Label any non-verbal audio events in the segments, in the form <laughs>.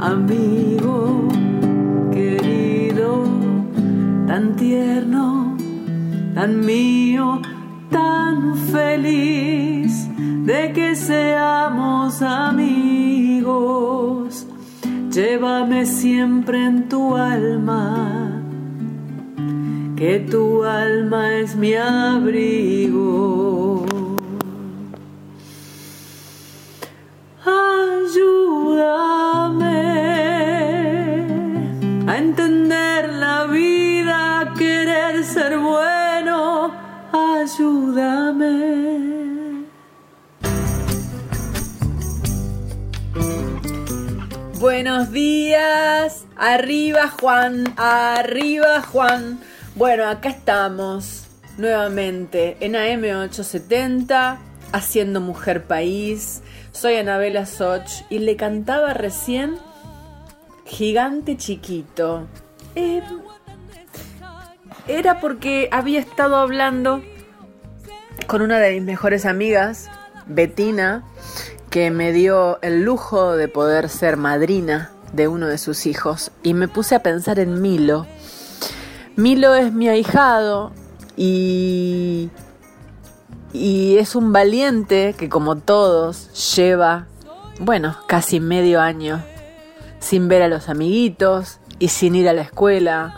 Amigo querido, tan tierno, tan mío, tan feliz de que seamos amigos. Llévame siempre en tu alma que tu alma es mi abrigo. Buenos días, arriba Juan, arriba Juan. Bueno, acá estamos nuevamente en AM870, haciendo Mujer País. Soy Anabela Soch y le cantaba recién Gigante Chiquito. Eh, era porque había estado hablando con una de mis mejores amigas, Betina, que me dio el lujo de poder ser madrina de uno de sus hijos y me puse a pensar en Milo. Milo es mi ahijado y, y es un valiente que como todos lleva, bueno, casi medio año sin ver a los amiguitos y sin ir a la escuela.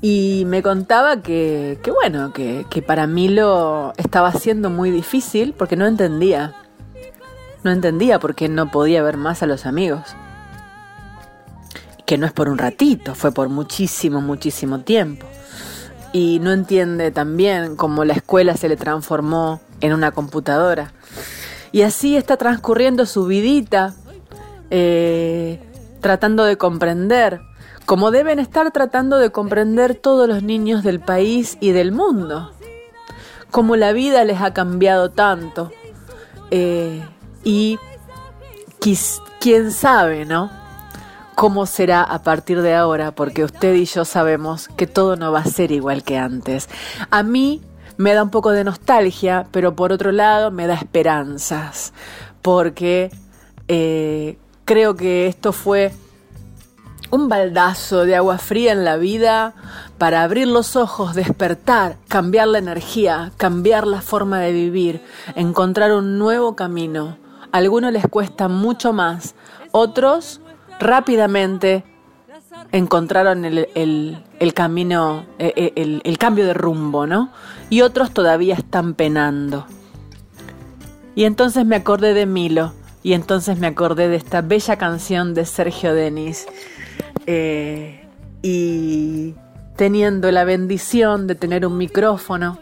Y me contaba que, que bueno, que, que para Milo estaba siendo muy difícil porque no entendía. No entendía por qué no podía ver más a los amigos. Que no es por un ratito, fue por muchísimo, muchísimo tiempo. Y no entiende también cómo la escuela se le transformó en una computadora. Y así está transcurriendo su vidita, eh, tratando de comprender, como deben estar tratando de comprender todos los niños del país y del mundo. Como la vida les ha cambiado tanto. Eh, y quis- quién sabe, ¿no? ¿Cómo será a partir de ahora? Porque usted y yo sabemos que todo no va a ser igual que antes. A mí me da un poco de nostalgia, pero por otro lado me da esperanzas, porque eh, creo que esto fue un baldazo de agua fría en la vida para abrir los ojos, despertar, cambiar la energía, cambiar la forma de vivir, encontrar un nuevo camino. Algunos les cuesta mucho más, otros rápidamente encontraron el, el- camino, eh, el, el cambio de rumbo, ¿no? Y otros todavía están penando. Y entonces me acordé de Milo, y entonces me acordé de esta bella canción de Sergio Denis. Eh, y teniendo la bendición de tener un micrófono,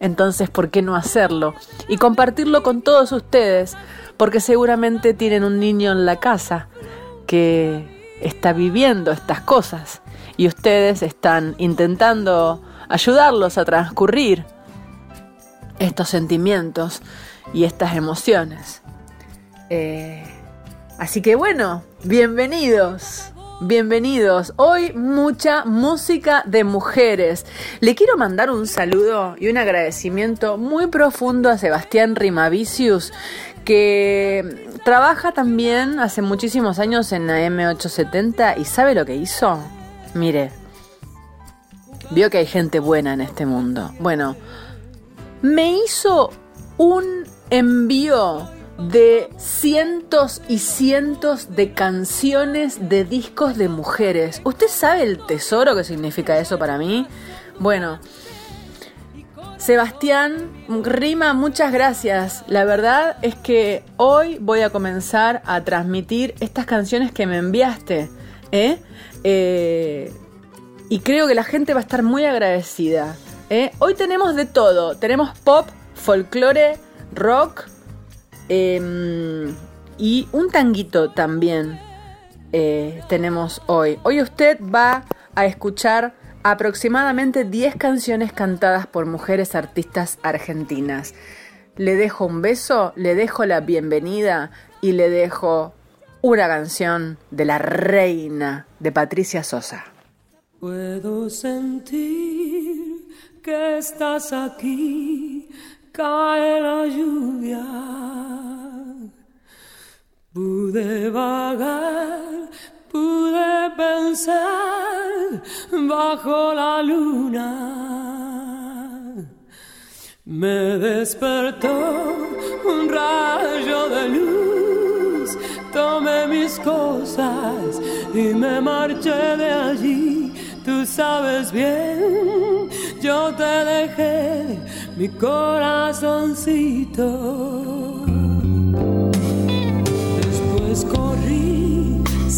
entonces ¿por qué no hacerlo? Y compartirlo con todos ustedes, porque seguramente tienen un niño en la casa que, está viviendo estas cosas y ustedes están intentando ayudarlos a transcurrir estos sentimientos y estas emociones. Eh, así que bueno, bienvenidos. Bienvenidos. Hoy mucha música de mujeres. Le quiero mandar un saludo y un agradecimiento muy profundo a Sebastián Rimavicius, que trabaja también hace muchísimos años en la M870 y ¿sabe lo que hizo? Mire, vio que hay gente buena en este mundo. Bueno, me hizo un envío de cientos y cientos de canciones de discos de mujeres. ¿Usted sabe el tesoro que significa eso para mí? Bueno, Sebastián, Rima, muchas gracias. La verdad es que hoy voy a comenzar a transmitir estas canciones que me enviaste. ¿eh? Eh, y creo que la gente va a estar muy agradecida. ¿eh? Hoy tenemos de todo. Tenemos pop, folclore, rock, Em, y un tanguito también eh, tenemos hoy. Hoy usted va a escuchar aproximadamente 10 canciones cantadas por mujeres artistas argentinas. Le dejo un beso, le dejo la bienvenida y le dejo una canción de la reina de Patricia Sosa. Puedo sentir que estás aquí cae la lluvia. Pude vagar, pude pensar bajo la luna. Me despertó un rayo de luz, tomé mis cosas y me marché de allí. Tú sabes bien, yo te dejé mi corazoncito.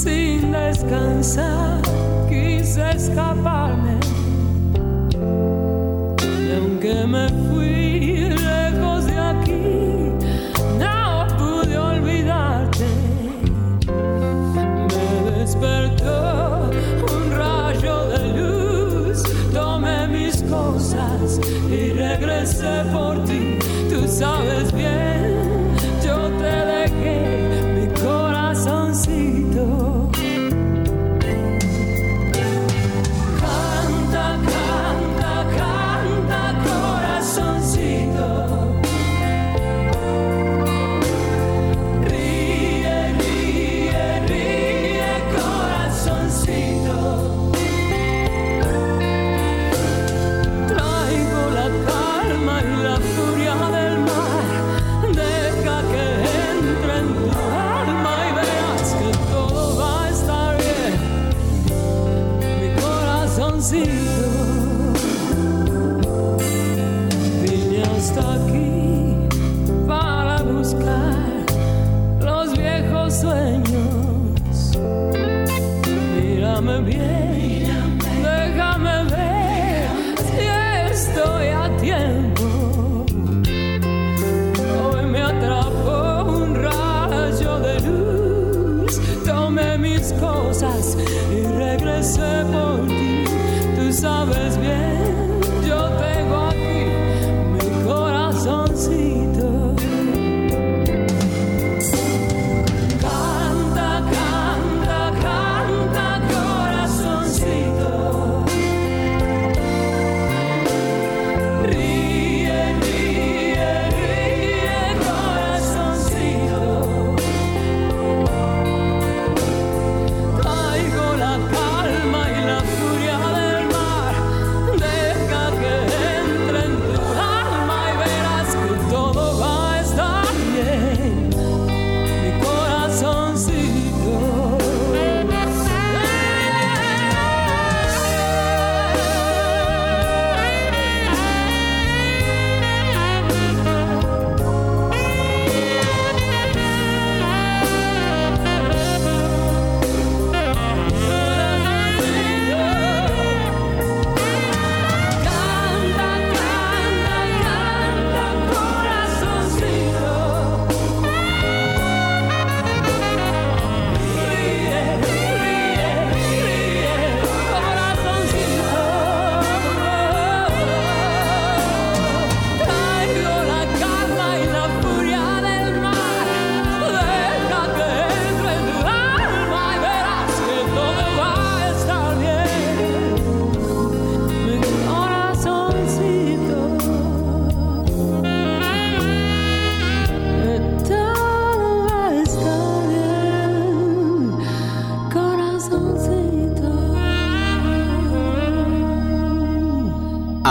Sin descansar, quise escaparme. Y aunque me fui lejos de aquí, no pude olvidarte. Me despertó un rayo de luz, tomé mis cosas y regresé por ti. Tú sabes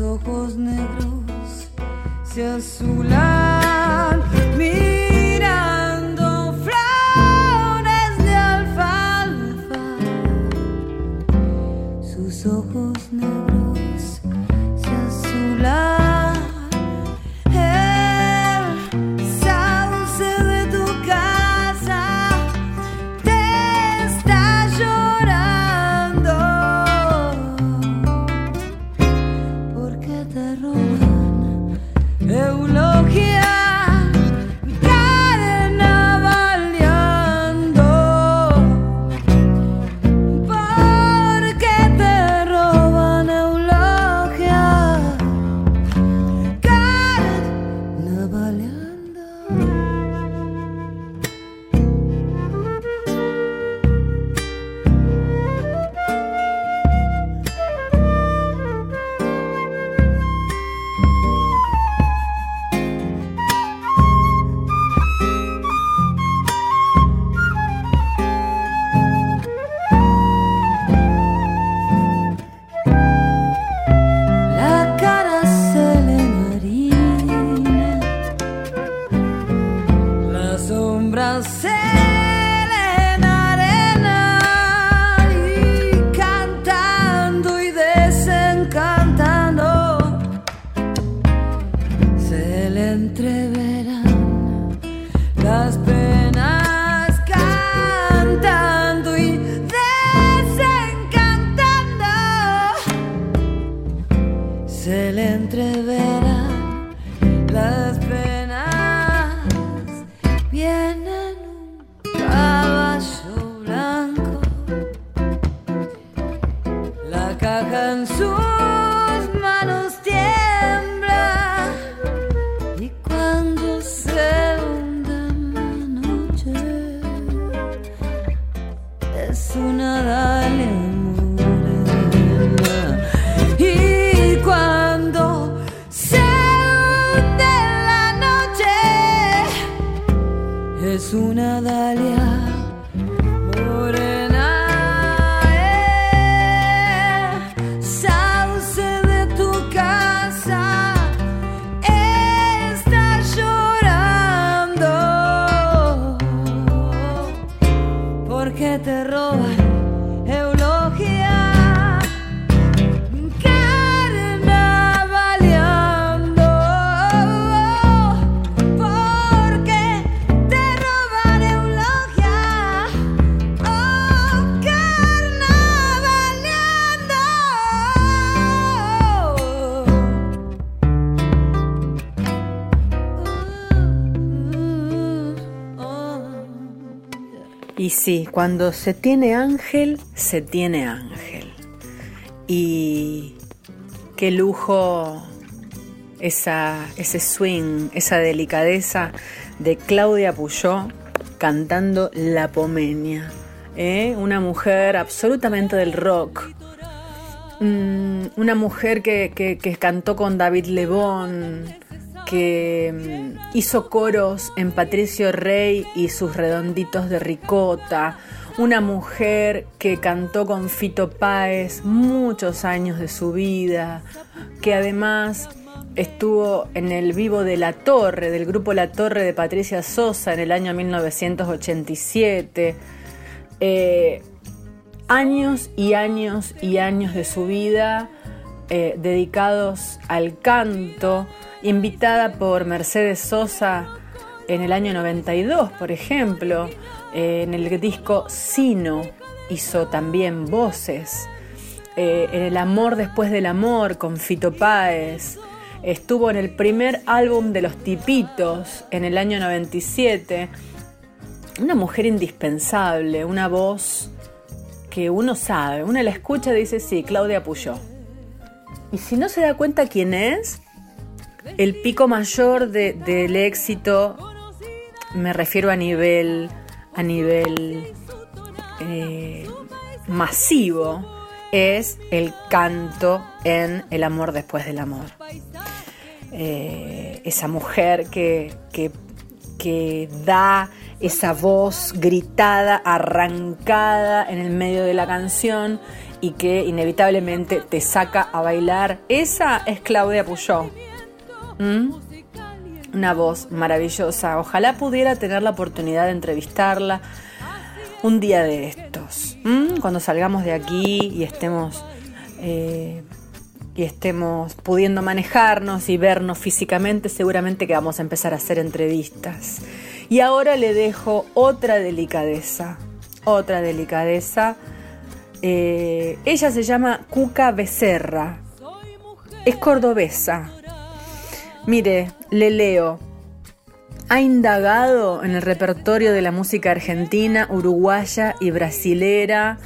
ojos negros se azularon. Sí, cuando se tiene ángel, se tiene ángel. Y qué lujo esa, ese swing, esa delicadeza de Claudia Puyó cantando La Pomenia. ¿eh? Una mujer absolutamente del rock. Mm, una mujer que, que, cantó con David Lebón, que mm, hizo coros en Patricio Rey y sus redonditos de ricota. Una mujer que cantó con Fito Páez muchos años de su vida, que además estuvo en el vivo de La Torre, del grupo La Torre de Patricia Sosa en el año 1987. Eh, años y años y años de su vida eh, dedicados al canto, invitada por Mercedes Sosa en el año 92, por ejemplo, eh, en el disco Sino hizo también voces. en El amor después del amor con Fito Páez, Estuvo en el primer álbum de Los Tipitos en el año 97. Una mujer indispensable, una voz que uno sabe, uno la escucha y dice, sí, Claudia Puyó. Y si no se da cuenta quién es, el pico mayor del éxito, me refiero a nivel, a nivel eh, masivo, es el canto en El amor después del amor. Eh, esa mujer que, que, da esa voz gritada, arrancada en el medio de la canción y que inevitablemente te saca a bailar. Esa es Claudia Puyó. ¿Mm? Una voz maravillosa. Ojalá pudiera tener la oportunidad de entrevistarla un día de estos. ¿Mm? Cuando salgamos de aquí y estemos eh, y estemos pudiendo manejarnos y vernos físicamente, seguramente que vamos a empezar a hacer entrevistas. Y ahora le dejo otra delicadeza, otra delicadeza. Eh, ella se llama Cuca Becerra, es cordobesa. Mire, le leo. Ha indagado en el repertorio de la música argentina, uruguaya y brasilera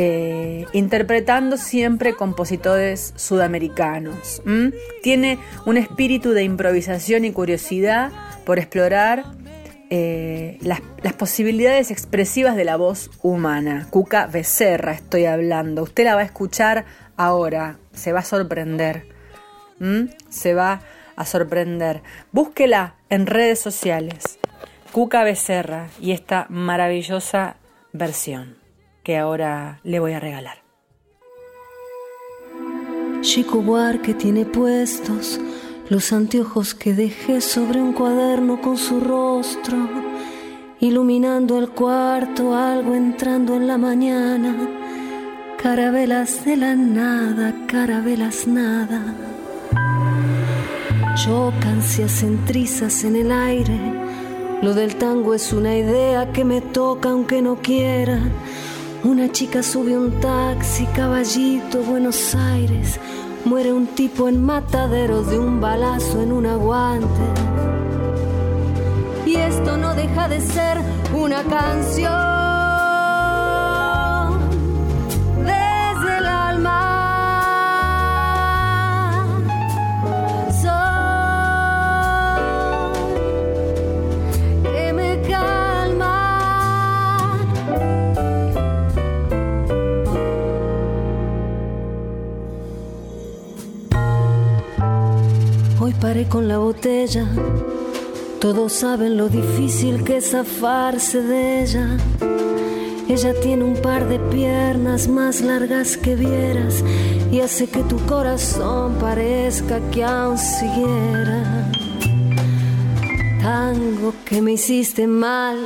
eh, interpretando siempre compositores sudamericanos. Tiene un espíritu de improvisación y curiosidad por explorar eh, las, posibilidades expresivas de la voz humana. Cuca Becerra estoy hablando. Usted la va a escuchar ahora. Se va a sorprender. Se va a sorprender. Búsquela en redes sociales. Cuca Becerra y esta maravillosa versión que ahora le voy a regalar. Chico Buarque tiene puestos los anteojos que dejé sobre un cuaderno con su rostro, iluminando el cuarto, algo entrando en la mañana. Carabelas de la nada, carabelas nada. Chocan, se hacen trizas en el aire. Lo del tango es una idea que me toca aunque no quiera una chica sube un taxi, caballito, Buenos Aires. Muere un tipo en matadero de un balazo en un aguante. Y esto no deja de ser una canción. Paré con la botella. Todos saben lo difícil que es zafarse de ella. Ella tiene un par de piernas más largas que vieras y hace que tu corazón parezca que aún siguiera. Tango que me hiciste mal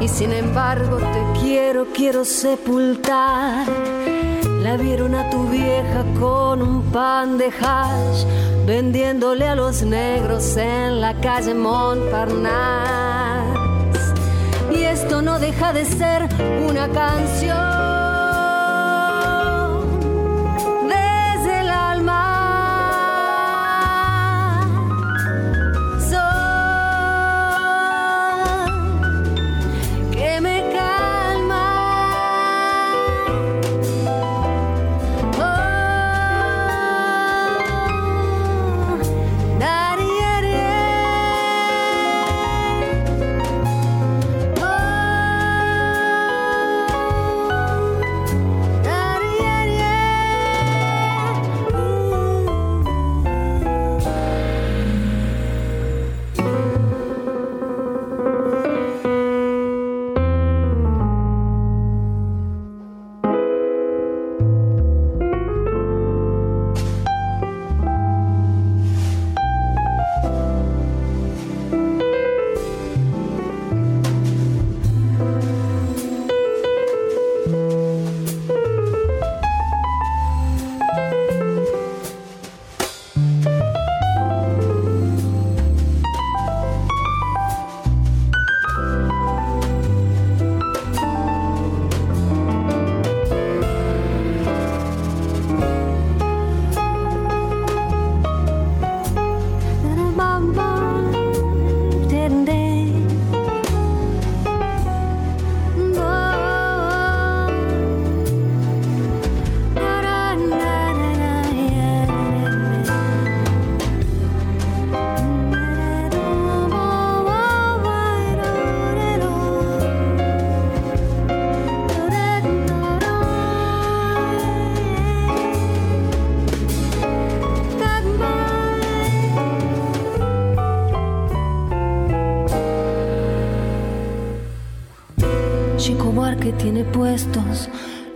y sin embargo te quiero, quiero sepultar. La vieron a tu vieja con un pan de hash vendiéndole a los negros en la calle Montparnasse. Y esto no deja de ser una canción.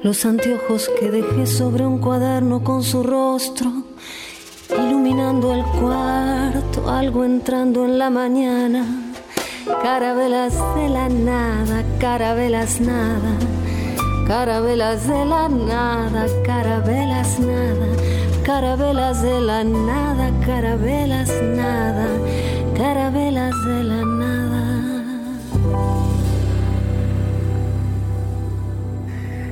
Los anteojos que dejé sobre un cuaderno con su rostro, iluminando el cuarto, algo entrando en la mañana. Carabelas de la nada, carabelas nada, carabelas de la nada, carabelas nada, carabelas de la nada, carabelas nada, carabelas de la nada.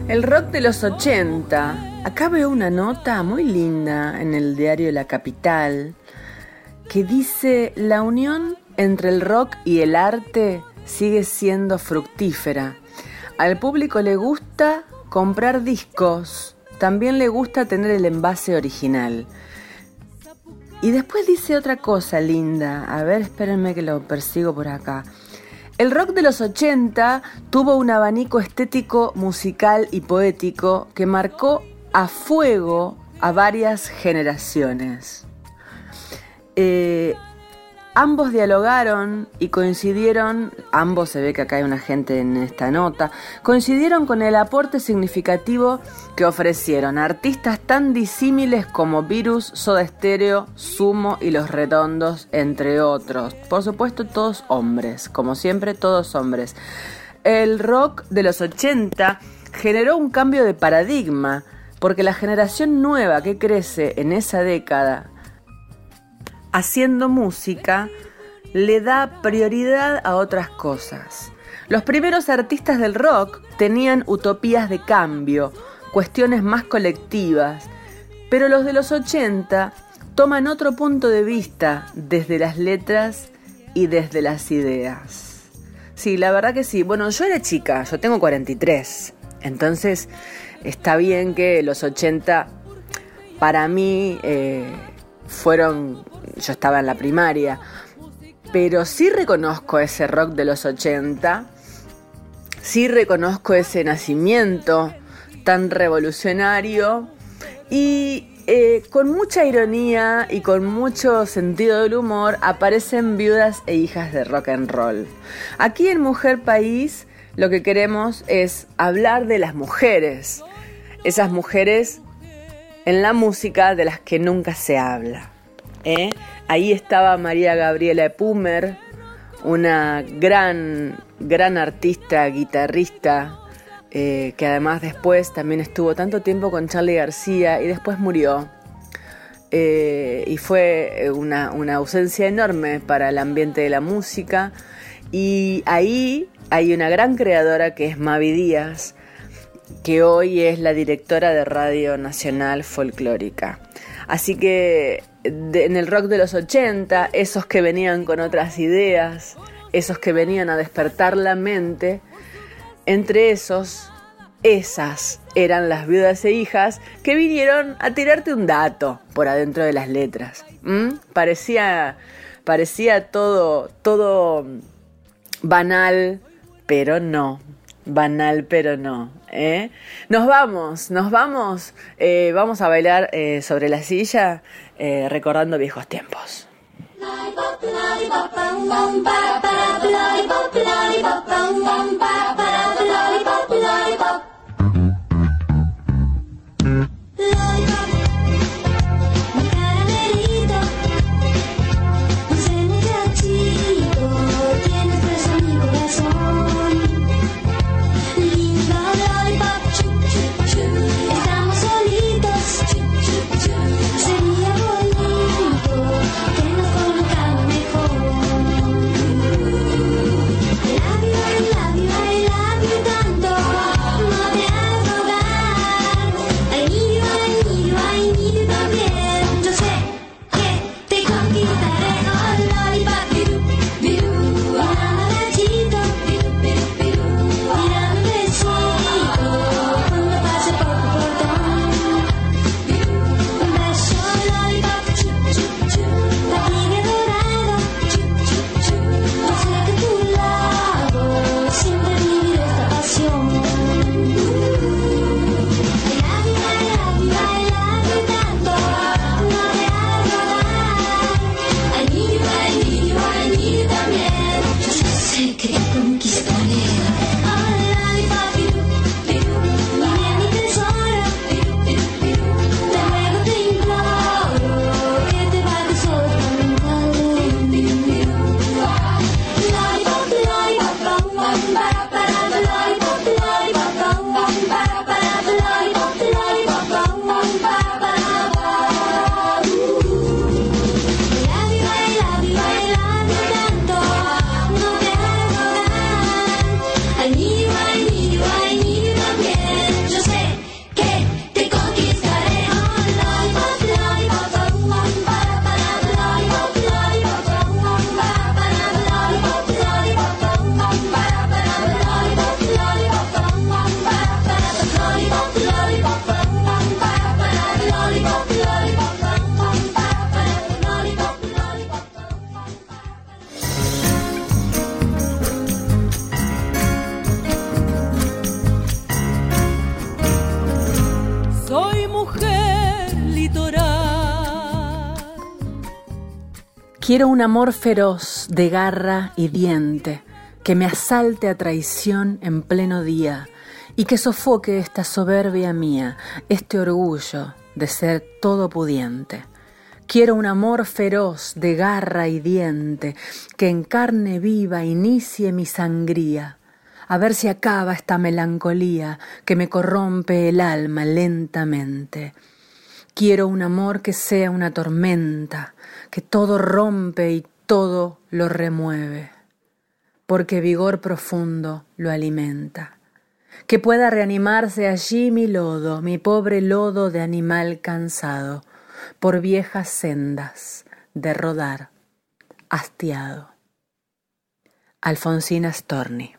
El rock de los 80. Acá veo una nota muy linda en el diario La Capital que dice la unión entre el rock y el arte sigue siendo fructífera. Al público le gusta comprar discos, también le gusta tener el envase original. Y después dice otra cosa linda, a ver, espérenme que lo persigo por acá. El rock de los 80 tuvo un abanico estético, musical y poético que marcó a fuego a varias generaciones. Eh, ambos dialogaron y coincidieron, ambos se ve que acá hay una gente en esta nota, coincidieron con el aporte significativo que ofrecieron artistas tan disímiles como Virus, Soda Stereo, Sumo y Los Redondos, entre otros. Por supuesto, todos hombres, como siempre, todos hombres. El rock de los 80 generó un cambio de paradigma, porque la generación nueva que crece en esa década haciendo música le da prioridad a otras cosas. Los primeros artistas del rock tenían utopías de cambio, cuestiones más colectivas, pero los de los 80 toman otro punto de vista desde las letras y desde las ideas. Sí, la verdad que sí. Bueno, yo era chica, yo tengo 43, entonces está bien que los 80 para mí eh, fueron, yo estaba en la primaria, pero sí reconozco ese rock de los 80, sí reconozco ese nacimiento tan revolucionario y eh, con mucha ironía y con mucho sentido del humor aparecen viudas e hijas de rock and roll. Aquí en Mujer País lo que queremos es hablar de las mujeres, esas mujeres en la música de las que nunca se habla. ¿Eh? Ahí estaba María Gabriela Pumer, una gran, gran artista, guitarrista, eh, que además después también estuvo tanto tiempo con Charlie García y después murió. Eh, y fue una, una ausencia enorme para el ambiente de la música. Y ahí hay una gran creadora que es Mavi Díaz, que hoy es la directora de Radio Nacional Folclórica. Así que en el rock de los 80, esos que venían con otras ideas, esos que venían a despertar la mente, entre esos, esas eran las viudas e hijas que vinieron a tirarte un dato por adentro de las letras. Parecía, parecía todo, todo banal, pero no banal, pero no. ¿Eh? Nos vamos, nos vamos, eh, vamos a bailar eh, sobre la silla recordando viejos tiempos. Quiero un amor feroz de garra y diente que me asalte a traición en pleno día y que sofoque esta soberbia mía, este orgullo de ser todopudiente. Quiero un amor feroz de garra y diente que en carne viva inicie mi sangría, a ver si acaba esta melancolía que me corrompe el alma lentamente. Quiero un amor que sea una tormenta, que todo rompe y todo lo remueve, porque vigor profundo lo alimenta que pueda reanimarse allí mi lodo, mi pobre lodo de animal cansado, por viejas sendas de rodar, hastiado. Alfonsina Storni.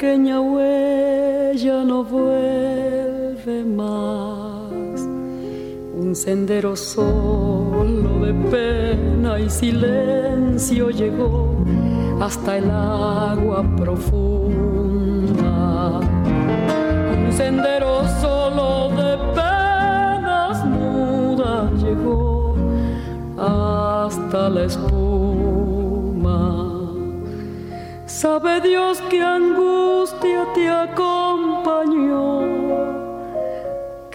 Pequeña huella no vuelve más. Un sendero solo de pena y silencio llegó hasta el agua profunda. Un sendero solo de penas mudas llegó hasta la espuma Sabe Dios que angustia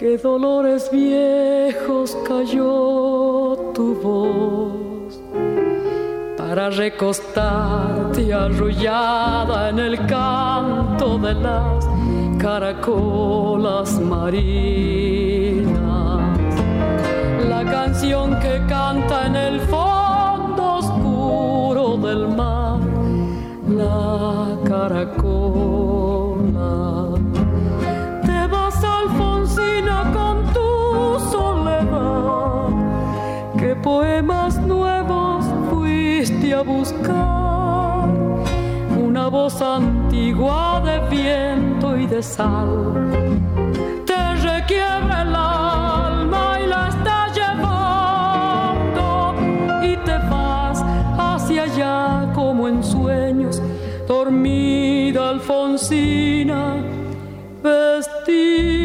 que dolores viejos cayó tu voz para recostarte arrullada en el canto de las caracolas marinas. La canción que canta en el fondo oscuro del mar la caracola. Una voz antigua de viento y de sal. Te requiebra el alma y la está llevando y te vas hacia allá como en sueños dormida Alfonsina, vestida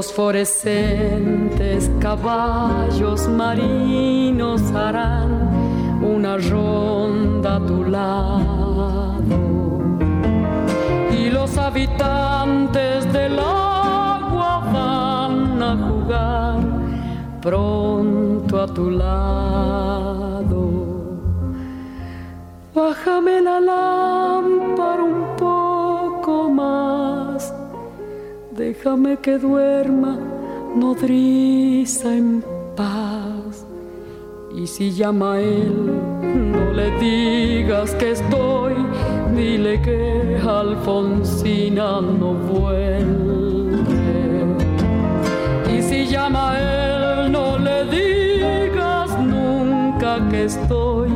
fosforescentes caballos marinos harán una ronda a tu lado y los habitantes del agua van a jugar pronto a tu lado. Bájame la lámpara déjame que duerma nodriza en paz. Y si llama a él, no le digas que estoy, dile que Alfonsina no vuelve. Y si llama a él, que estoy,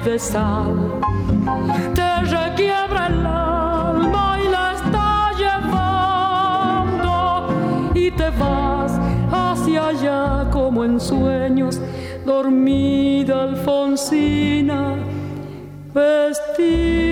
de sal. Te requiebra el alma y la está llevando y te vas hacia allá como en sueños, dormida Alfonsina, vestida.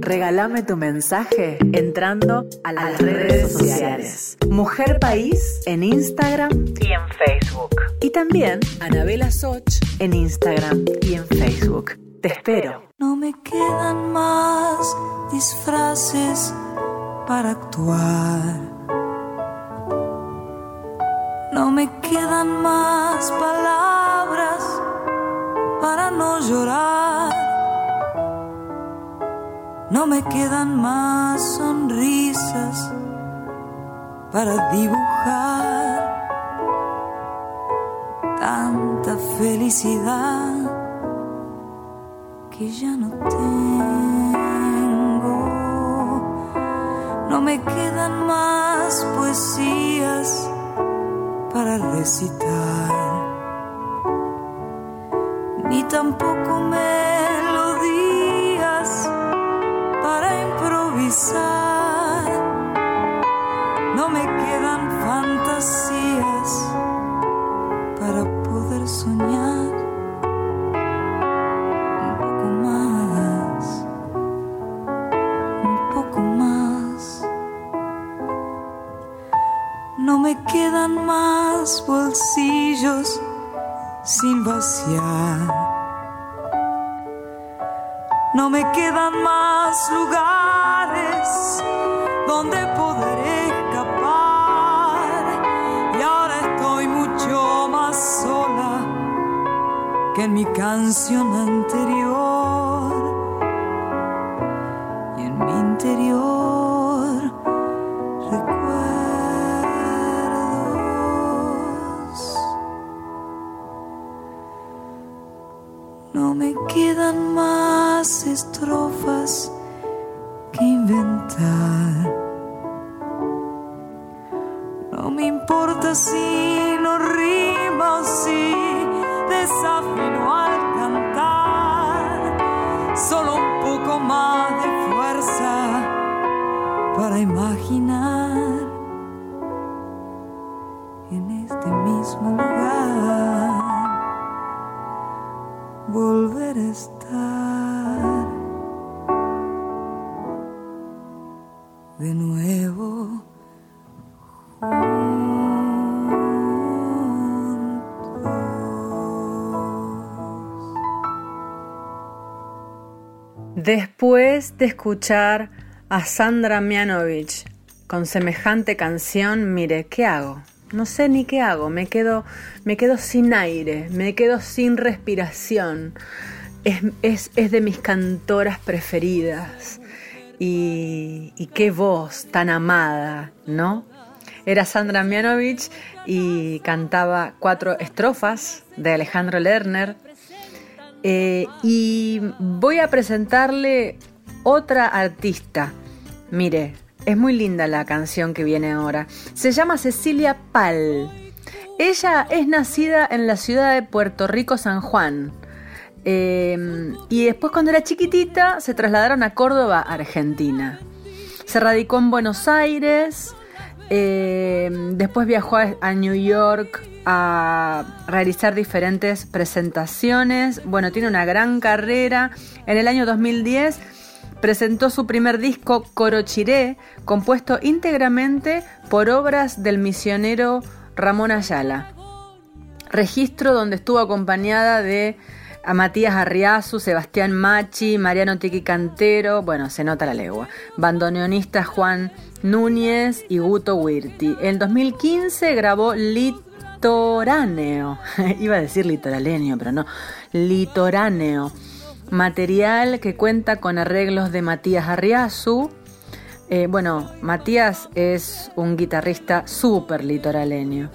regálame tu mensaje entrando a las redes sociales. Mujer País en Instagram y en Facebook. Y también Anabela Soch en Instagram y en Facebook. Te espero. No me quedan más disfraces para actuar. No me quedan más palabras para no llorar. No me quedan más sonrisas para dibujar tanta felicidad que ya no tengo. No me quedan más poesías para recitar, ni tampoco melodías So. En mi canción anterior. Imaginar en este mismo lugar volver a estar de nuevo. Después de escuchar a Sandra Mianovich con semejante canción, mire, ¿qué hago? No sé ni qué hago, me quedo, me quedo sin aire, me quedo sin respiración. Es, es- es de mis cantoras preferidas. Y, qué voz tan amada, ¿no? Era Sandra Mianovich y cantaba cuatro estrofas de Alejandro Lerner. Eh, y voy a presentarle otra artista. Mire, es muy linda la canción que viene ahora. Se llama Cecilia Pal. Ella es nacida en la ciudad de Puerto Rico, San Juan. Eh, y después cuando era chiquitita se trasladaron a Córdoba, Argentina. Se radicó en Buenos Aires, eh, después viajó a, a New York a realizar diferentes presentaciones. Bueno, tiene una gran carrera. En el año 2010 presentó su primer disco Corochiré, compuesto íntegramente por obras del misionero Ramón Ayala. Registro donde estuvo acompañada de a Matías Arriazu, Sebastián Machi, Mariano Tiqui Cantero, bueno, se nota la legua, bandoneonista Juan Núñez y Guto Wirti. En 2015 grabó Lit litoráneo. <laughs> Iba a decir litoraleño, pero no. Litoráneo. Material que cuenta con arreglos de Matías Arriazu. Eh, bueno, Matías es un guitarrista súper litoraleño.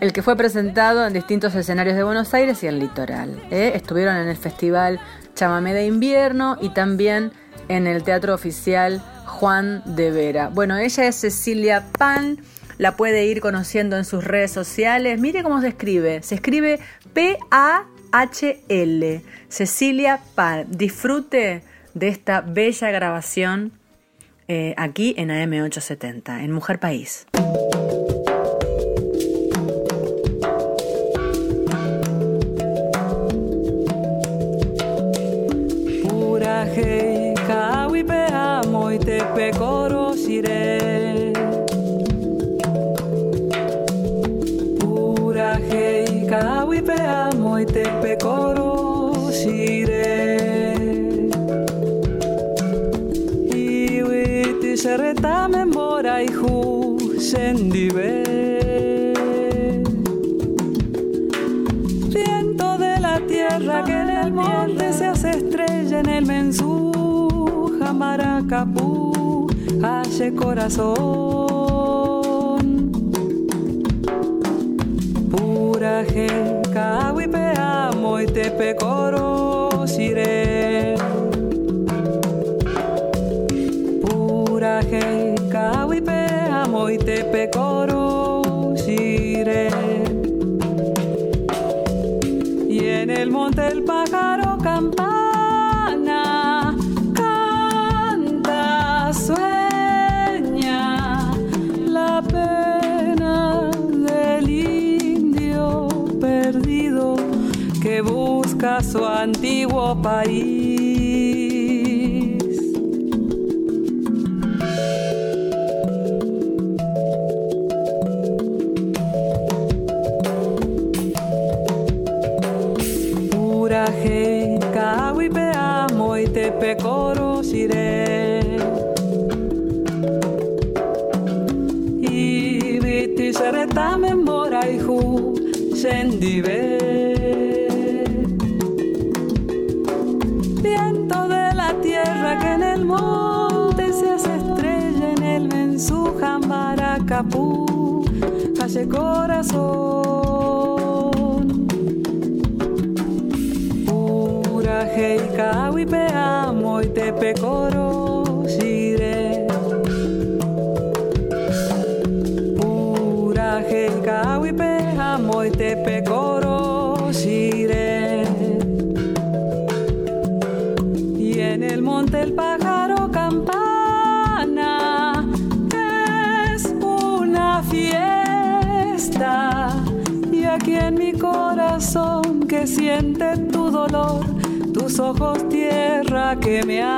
El que fue presentado en distintos escenarios de Buenos Aires y el litoral. ¿eh? Estuvieron en el festival Chamamé de Invierno y también en el Teatro Oficial Juan de Vera. Bueno, ella es Cecilia Pan, la puede ir conociendo en sus redes sociales. Mire cómo se escribe, se escribe P-A-H-L, Cecilia Pan. Disfrute de esta bella grabación eh, aquí en AM870, en Mujer País. Amo i te pecoro sire Iwi ti sereta me mora i hu sendive Viento de la tierra que en el monte se hace estrella en el mensú Maracapú hace corazón. Pura genca, amo y te pecoro sire. Pura genca, amo y te pecoro sire. Y en el monte el pájaro campa body. Hace corazón. Tus ojos tierra que me hablan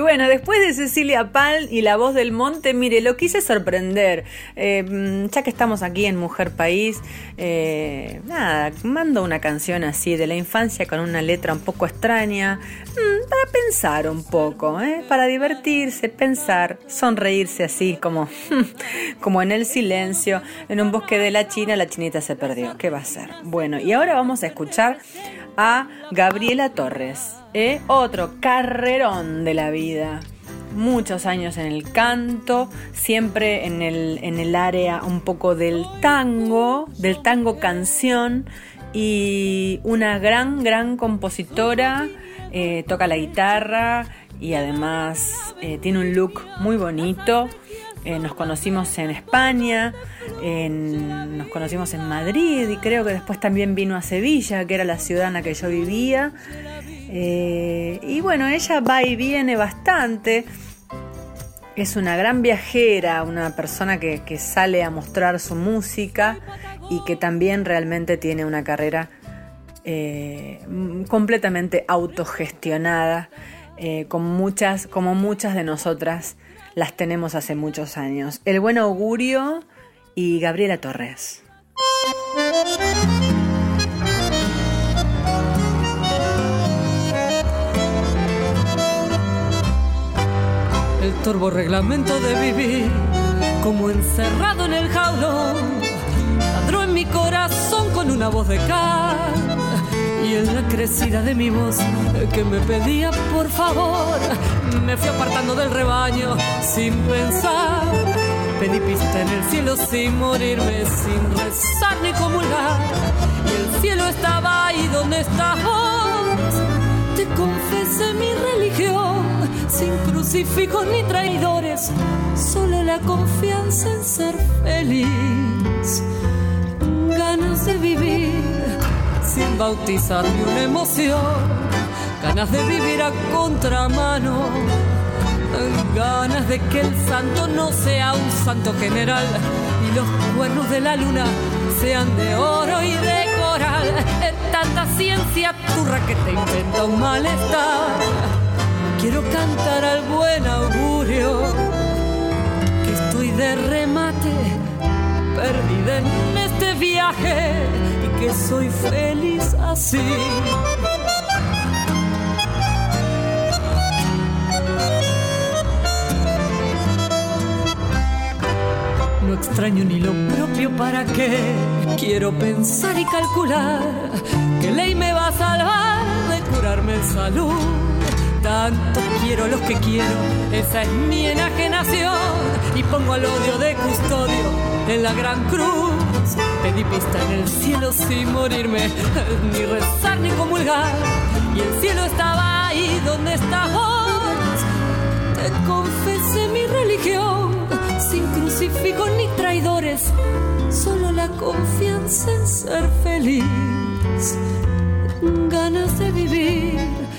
Bueno, después de Cecilia Pal y La Voz del Monte, mire, lo quise sorprender. Eh, mm, ya que estamos aquí en Mujer País, eh, nada, mando una canción así de la infancia con una letra un poco extraña, mm, para pensar un poco, ¿eh? para divertirse, pensar, sonreírse así como, <laughs> como en el silencio, en un bosque de la China, la chinita se perdió. ¿Qué va a ser? Bueno, y ahora vamos a escuchar a Gabriela Torres, ¿eh? otro carrerón de la vida. Muchos años en el canto, siempre en el, en el área un poco del tango, del tango canción y una gran, gran compositora, eh, toca la guitarra y además eh, tiene un look muy bonito. Eh, nos conocimos en España, nos conocimos en Madrid y creo que después también vino a Sevilla, que era la ciudad en la que yo vivía. Eh, y bueno, ella va y viene bastante. Es una gran viajera, una persona que, sale a mostrar su música y que también realmente tiene una carrera eh, completamente autogestionada, con muchas, como muchas de nosotras las tenemos hace muchos años. El buen augurio y Gabriela Torres. El turbo reglamento de vivir como encerrado en el jaulón. Ladró en mi corazón con una voz de cal y en la crecida de mi voz que me pedía por favor, me fui apartando del rebaño sin pensar. Pedí pista en el cielo sin morirme, sin rezar ni comulgar. Y el cielo estaba ahí donde estás Te confesé mi religión, sin crucifijos ni traidores, solo la confianza en ser feliz. Ganas de vivir sin bautizar ni una emoción, ganas de vivir a contramano, ganas de que el santo no sea un santo general y los cuernos de la luna sean de oro y de coral. Es tanta ciencia turra que te inventa un malestar. Quiero cantar al buen augurio, que estoy de remate, perdida en este viaje que soy feliz así. No extraño ni lo propio para qué. Quiero pensar y calcular qué ley me va a salvar de curarme en salud. Tanto quiero los que quiero, esa es mi enajenación. Y pongo al odio de custodio en la gran cruz Pedí pista en el cielo sin morirme, ni rezar ni comulgar. Y el cielo estaba ahí donde estás Te confesé mi religión, sin crucifijos ni traidores, solo la confianza en ser feliz. Ganas de vivir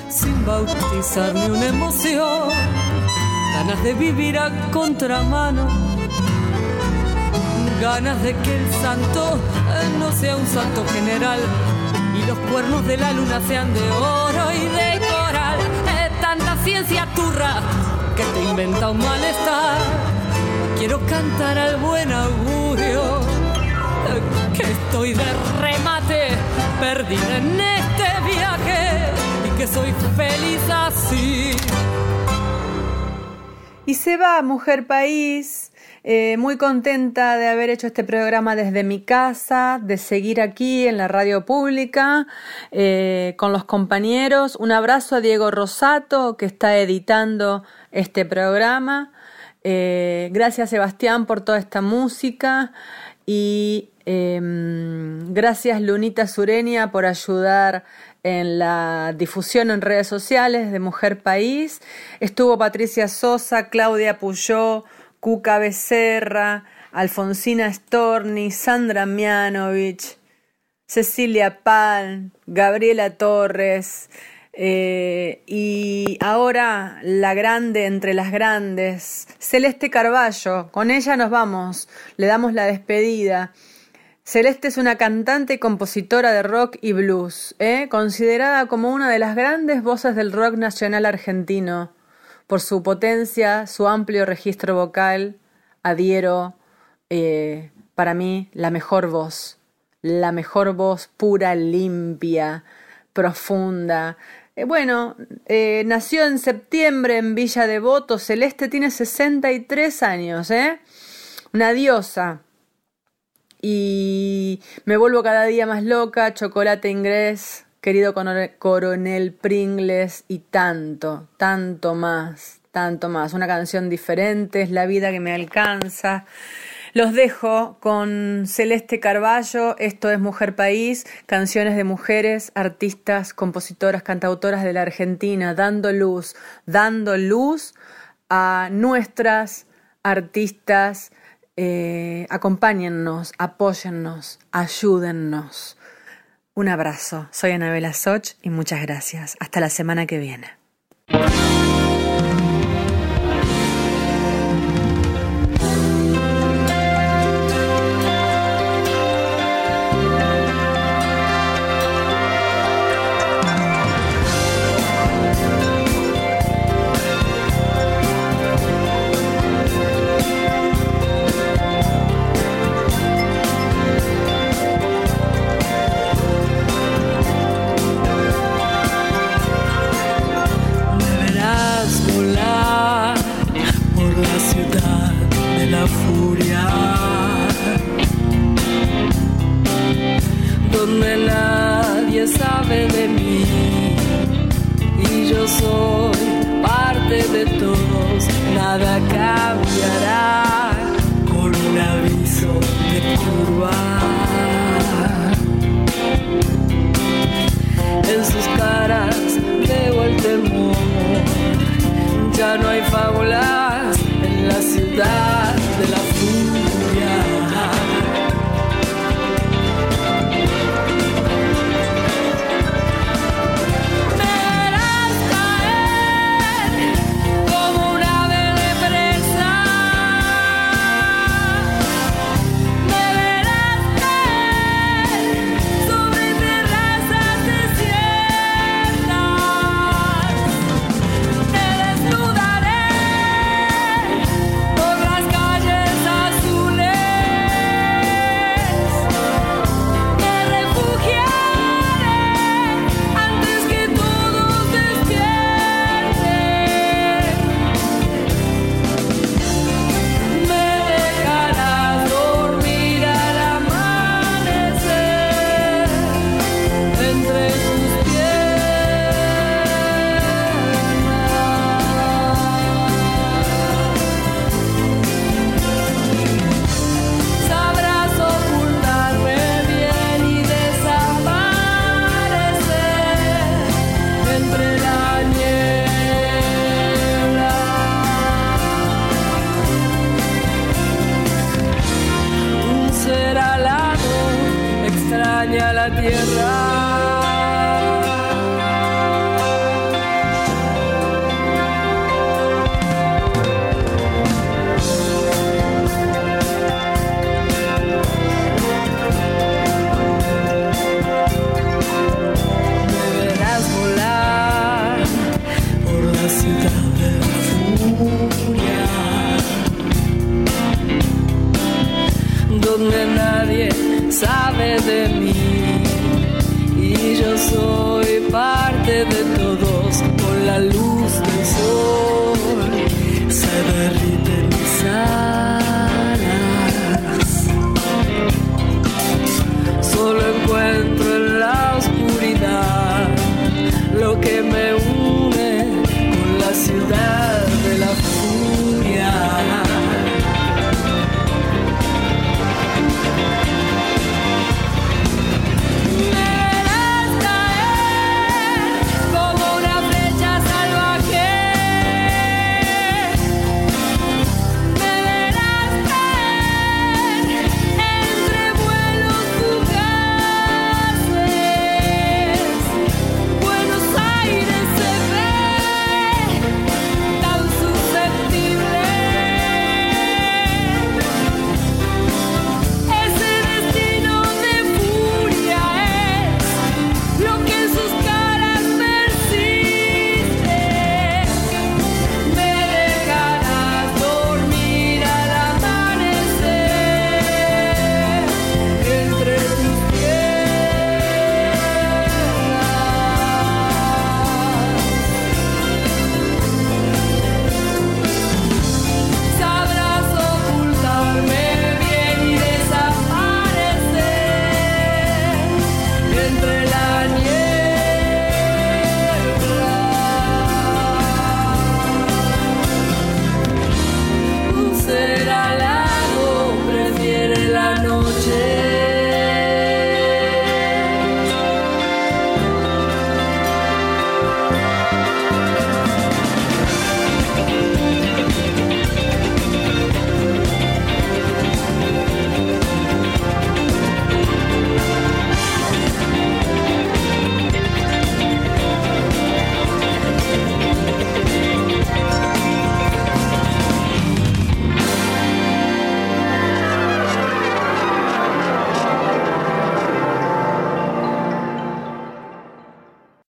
sin bautizar ni una emoción, ganas de vivir a contramano ganas de que el santo eh, no sea un santo general y los cuernos de la luna sean de oro y de coral. Es tanta ciencia turra que te inventa un malestar. Quiero cantar al buen augurio eh, que estoy de remate, perdida en este viaje y que soy feliz así. Y se va, mujer país eh, muy contenta de haber hecho este programa desde mi casa, de seguir aquí en la radio pública eh, con los compañeros. Un abrazo a Diego Rosato que está editando este programa. Eh, gracias Sebastián por toda esta música y em, gracias Lunita Sureña por ayudar en la difusión en redes sociales de Mujer País. Estuvo Patricia Sosa, Claudia Puyó, Cuca Becerra, Alfonsina Storni, Sandra Mianovich, Cecilia Pal, Gabriela Torres, eh, y ahora la grande entre las grandes, Celeste Carballo, con ella nos vamos, le damos la despedida. Celeste es una cantante y compositora de rock y blues, ¿eh? considerada como una de las grandes voces del rock nacional argentino por su potencia, su amplio registro vocal, adhiero eh, para mí la mejor voz, la mejor voz pura, limpia, profunda. Eh, bueno, eh, nació en septiembre en Villa Devoto, Celeste tiene 63 años, ¿eh? Una diosa. Y me vuelvo cada día más loca, chocolate inglés, querido coronel Pringles y tanto, tanto más, tanto más. Una canción diferente, es la vida que me alcanza. Los dejo con Celeste Carballo, esto es Mujer País, canciones de mujeres, artistas, compositoras, cantautoras de la Argentina, dando luz, dando luz a nuestras artistas. Eh, acompáñennos, apóyennos, ayúdennos. Un abrazo. Soy Anabela Soch y muchas gracias. Hasta la semana que viene.